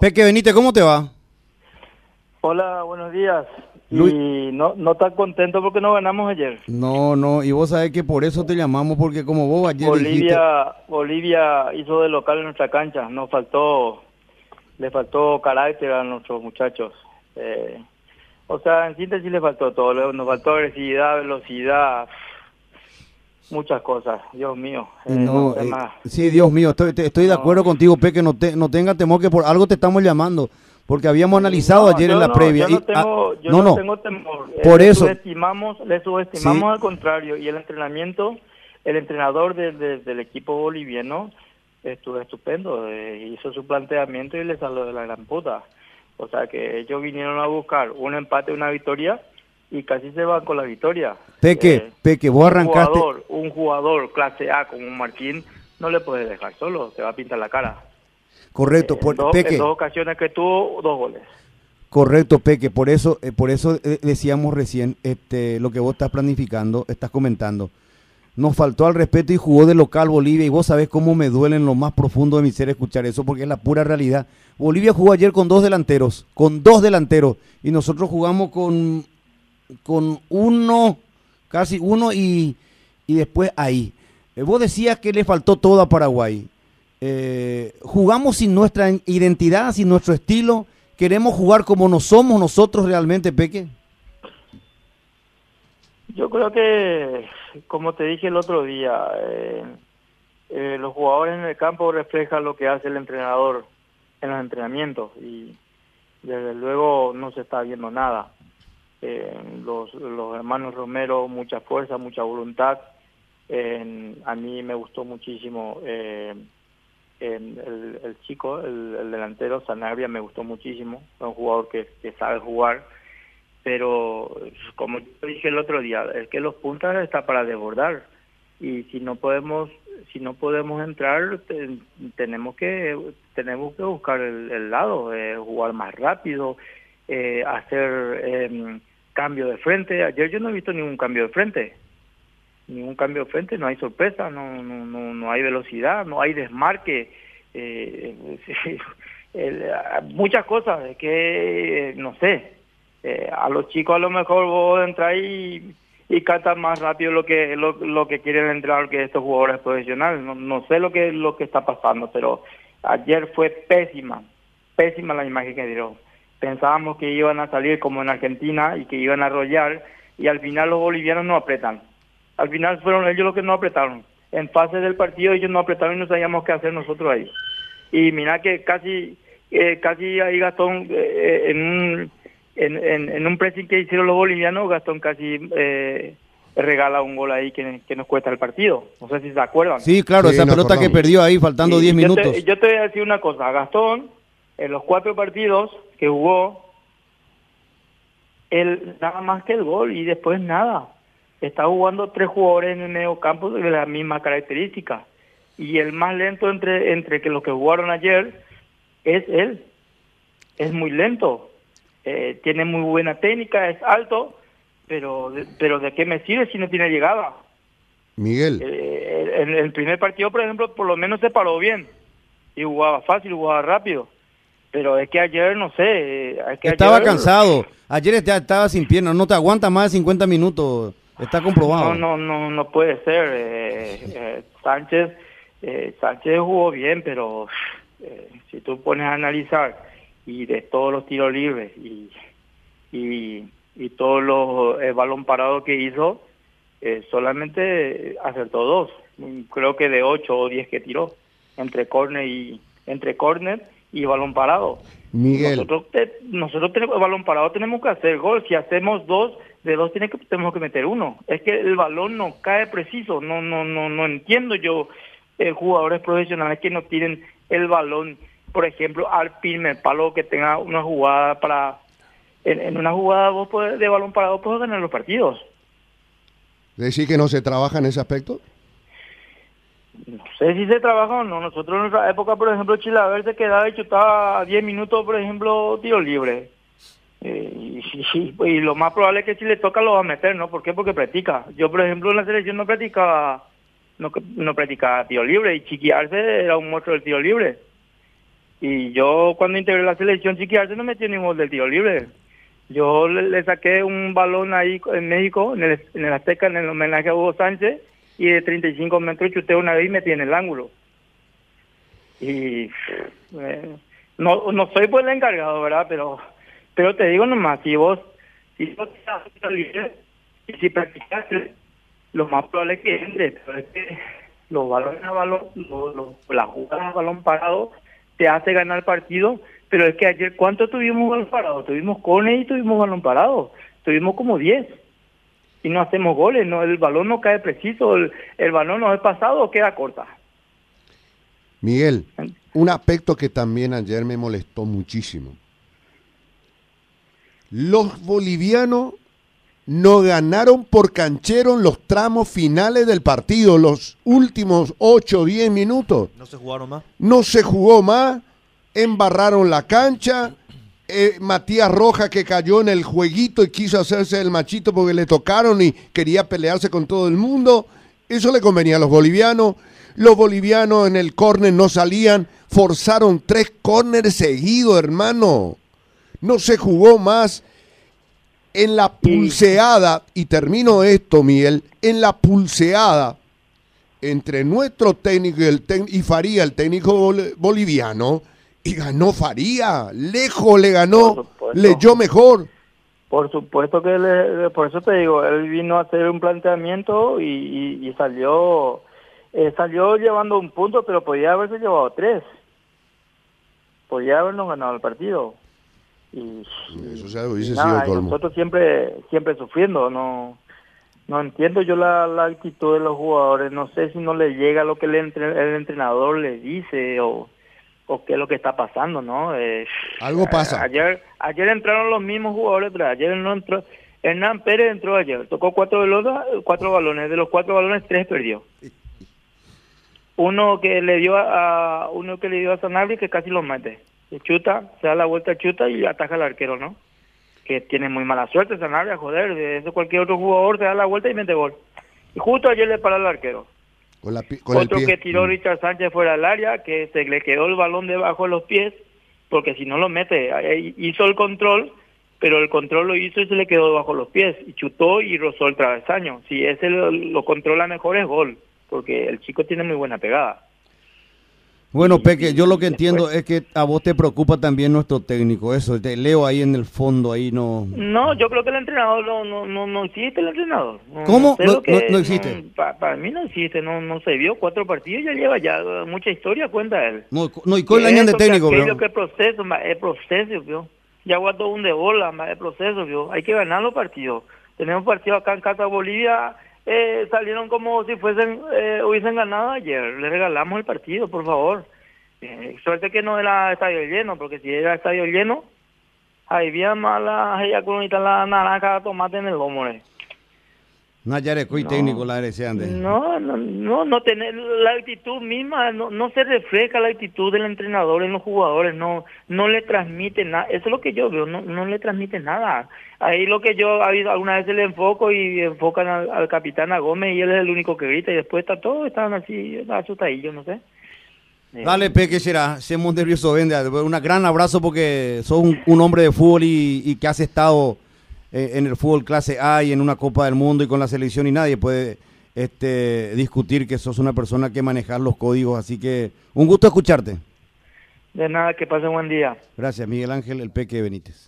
Peque Benítez, ¿cómo te va? Hola, buenos días. Y no, no estás contento porque no ganamos ayer. No, no, y vos sabés que por eso te llamamos, porque como vos ayer Bolivia, Bolivia hizo de local en nuestra cancha, nos faltó, le faltó carácter a nuestros muchachos. Eh, o sea, en síntesis le faltó todo, nos faltó agresividad, velocidad, muchas cosas, Dios mío. Eh, no, eh, sí, Dios mío, estoy, estoy de acuerdo contigo, Peque, no, te, no tenga temor que por algo te estamos llamando porque habíamos analizado ayer en la previa. Yo no, tengo, yo no, tengo temor. Por le eso. Subestimamos, le subestimamos al contrario. Y el entrenamiento, el entrenador del equipo boliviano estuvo estupendo. Eh, hizo su planteamiento y le salió de la gran puta. O sea que ellos vinieron a buscar un empate, una victoria y casi se van con la victoria. Peque, eh, Peque, vos arrancaste. Jugador, un jugador clase A como Martín no le puede dejar solo, se va a pintar la cara. Correcto, por, en, dos, Peque. En dos ocasiones que tuvo, dos goles. Correcto, Peque, por eso, eh, por eso eh, decíamos recién este, lo que vos estás planificando, estás comentando. Nos faltó al respeto y jugó de local Bolivia y vos sabés cómo me duele en lo más profundo de mi ser escuchar eso porque es la pura realidad. Bolivia jugó ayer con dos delanteros, con dos delanteros y nosotros jugamos con, con uno, casi uno y, y después ahí. Eh, vos decías que le faltó todo a Paraguay eh, jugamos sin nuestra identidad, sin nuestro estilo, queremos jugar como no somos nosotros realmente, Peque. Yo creo que, como te dije el otro día, eh, eh, los jugadores en el campo reflejan lo que hace el entrenador en los entrenamientos y desde luego no se está viendo nada. los, los hermanos Romero, mucha fuerza, mucha voluntad. A mí me gustó muchísimo eh, el, el, chico, el, delantero, Sanabria, me gustó muchísimo, es un jugador que, sabe jugar, pero como dije el otro día, es que los puntas está para desbordar. Y si no podemos si no podemos entrar tenemos que tenemos que buscar el, lado eh, jugar más rápido eh, hacer eh, cambio de frente. Ayer yo no he visto ningún cambio de frente ningún cambio de frente, no hay sorpresa, no, no, no, no hay velocidad, no hay desmarque, eh, muchas cosas que, no sé, eh, a los chicos a lo mejor vos entrar y, y cantan más rápido lo que lo, lo que quieren entrar que estos jugadores profesionales, no, no sé lo que lo que está pasando, pero ayer fue pésima, pésima la imagen que dieron. Pensábamos que iban a salir como en Argentina y que iban a arrollar y al final los bolivianos no apretan al final fueron ellos los que no apretaron. En fase del partido ellos no apretaron y no sabíamos qué hacer nosotros ahí. Y mira que casi eh, casi ahí Gastón eh, en un en, en, un pressing que hicieron los bolivianos, Gastón casi eh, regala un gol ahí que, nos cuesta el partido. No sé si se acuerdan. Sí, claro, esa pelota que perdió ahí faltando 10 minutos. yo te voy a decir una cosa, Gastón, en los cuatro partidos que jugó, él nada más que el gol y después nada está jugando tres jugadores en el medio campo de la misma característica. Y el más lento entre, entre que los que jugaron ayer es él. Es muy lento. Eh, tiene muy buena técnica, es alto, pero, pero ¿de qué me sirve si no tiene llegada? Miguel. Eh, en el primer partido, por ejemplo, por lo menos se paró bien. Y jugaba fácil, jugaba rápido. Pero es que ayer, no sé. Es que estaba cansado. Ayer estaba sin piernas. No te aguanta más de 50 minutos. Está comprobado. No, no, no, no puede ser. Eh, eh, Sánchez, eh, Sánchez jugó bien, pero si tú pones a analizar y de todos los tiros libres y, y, y todos los el balón parado que hizo, solamente acertó dos. Creo que de ocho o diez que tiró entre córner y entre córner y balón parado. Miguel. Nosotros, nosotros tenemos balón parado, tenemos que hacer gol. Si hacemos dos, de dos tiene que, tenemos que meter uno. Es que el balón no cae preciso. No, no, no, no entiendo yo eh, jugadores profesionales que no tienen el balón, por ejemplo, al primer palo que tenga una jugada para, en, una jugada vos de balón parado puedes ganar los partidos. ¿Decir que no se trabaja en ese aspecto? no sé si se trabaja o no. Nosotros en nuestra época, por ejemplo, Chilaver se quedaba y chutaba a 10 minutos, por ejemplo, tiro libre. Eh, y, lo más probable es que si le toca lo va a meter, ¿no? ¿Por qué? Porque practica. Yo, por ejemplo, en la selección no practicaba no, no practicaba tiro libre y chiquiarse era un monstruo del tiro libre. Y yo cuando integré la selección chiquiarse no metí ningún gol del tiro libre. Yo le, saqué un balón ahí en México, en el, en el Azteca, en el homenaje a Hugo Sánchez, y de 35 metros chuté una vez y metí en el ángulo. Y eh, no, no soy pues el encargado, ¿verdad? Pero pero te digo nomás, si vos, si vos y si practicaste, lo más probable es que entre, pero es que los balones a balón, la jugada a balón parado te hace ganar partido, pero es que ayer, ¿cuánto tuvimos balón parado? Tuvimos cone y tuvimos balón parado, tuvimos como 10 y no hacemos goles, no el balón no cae preciso, el, el balón no es pasado o queda corta. Miguel, un aspecto que también ayer me molestó muchísimo. Los bolivianos no ganaron por canchero en los tramos finales del partido, los últimos 8 o 10 minutos. ¿No se jugaron más? No se jugó más, embarraron la cancha. Eh, Matías Roja que cayó en el jueguito y quiso hacerse el machito porque le tocaron y quería pelearse con todo el mundo. Eso le convenía a los bolivianos. Los bolivianos en el córner no salían, forzaron tres córneres seguidos, hermano. No se jugó más en la pulseada, y termino esto, Miguel, en la pulseada entre nuestro técnico y, el y Faría, el técnico boliviano, y ganó Faría, lejos le ganó, leyó mejor. Por supuesto que, le, por eso te digo, él vino a hacer un planteamiento y, salió eh, salió llevando un punto, pero podía haberse llevado tres. Podía habernos ganado el partido. Y, nosotros siempre siempre sufriendo, no no entiendo yo la, actitud de los jugadores, no sé si no le llega lo que el, el entrenador le dice o, o qué es lo que está pasando, ¿no? Eh, Algo pasa. Ayer ayer entraron los mismos jugadores, pero ayer no entró Hernán Pérez entró ayer, tocó cuatro balones, cuatro balones, de los cuatro balones tres perdió. Uno que le dio a, uno que le dio a Sanabria que casi lo mete chuta, se da la vuelta chuta y ataja al arquero, ¿no? Que tiene muy mala suerte Sanabria, joder, de eso cualquier otro jugador se da la vuelta y mete gol. Y justo ayer le para al arquero. otro que tiró mm. Richard Sánchez fuera del área, que se le quedó el balón debajo de los pies, porque si no lo mete, hizo el control, pero el control lo hizo y se le quedó debajo de los pies, y chutó y rozó el travesaño. Si ese lo controla mejor es gol, porque el chico tiene muy buena pegada. Bueno, Peque, yo lo que entiendo es que a vos te preocupa también nuestro técnico, eso, te leo ahí en el fondo, ahí no... No, yo creo que el entrenador no no, no, existe, el entrenador. ¿Cómo? No, existe. para mí no existe, no no se vio cuatro partidos, ya lleva ya mucha historia, cuenta él. No, no y con el año de técnico, bro. que proceso, es proceso, vio. Ya guardó un de bola, más es proceso, vio. Hay que ganar los partidos. Tenemos partidos acá en Casa Bolivia eh, salieron como si fuesen eh, hubiesen ganado ayer. Le regalamos el partido, por favor. Eh, suerte que no era estadio lleno, porque si era estadio lleno, ahí había mala, ella con la naranja tomate en el lomo. Eh. Nayareco y técnico la No, no, no, no tener la actitud misma, no, no se refleja la actitud del entrenador en los jugadores, no, no le transmite nada, eso es lo que yo veo, no, no le transmite nada. Ahí lo que yo alguna vez le enfoco y enfocan al, capitán a Gómez y él es el único que grita y después está todo, están así asustadillos, no sé. Dale, Peque, será, seamos nervioso, vende, un gran abrazo porque sos un, hombre de fútbol y, y que has estado eh, en el fútbol clase A y en una Copa del Mundo y con la selección y nadie puede este, discutir que sos una persona que manejar los códigos. Así que un gusto escucharte. De nada, que pase un buen día. Gracias, Miguel Ángel, el Peque Benítez.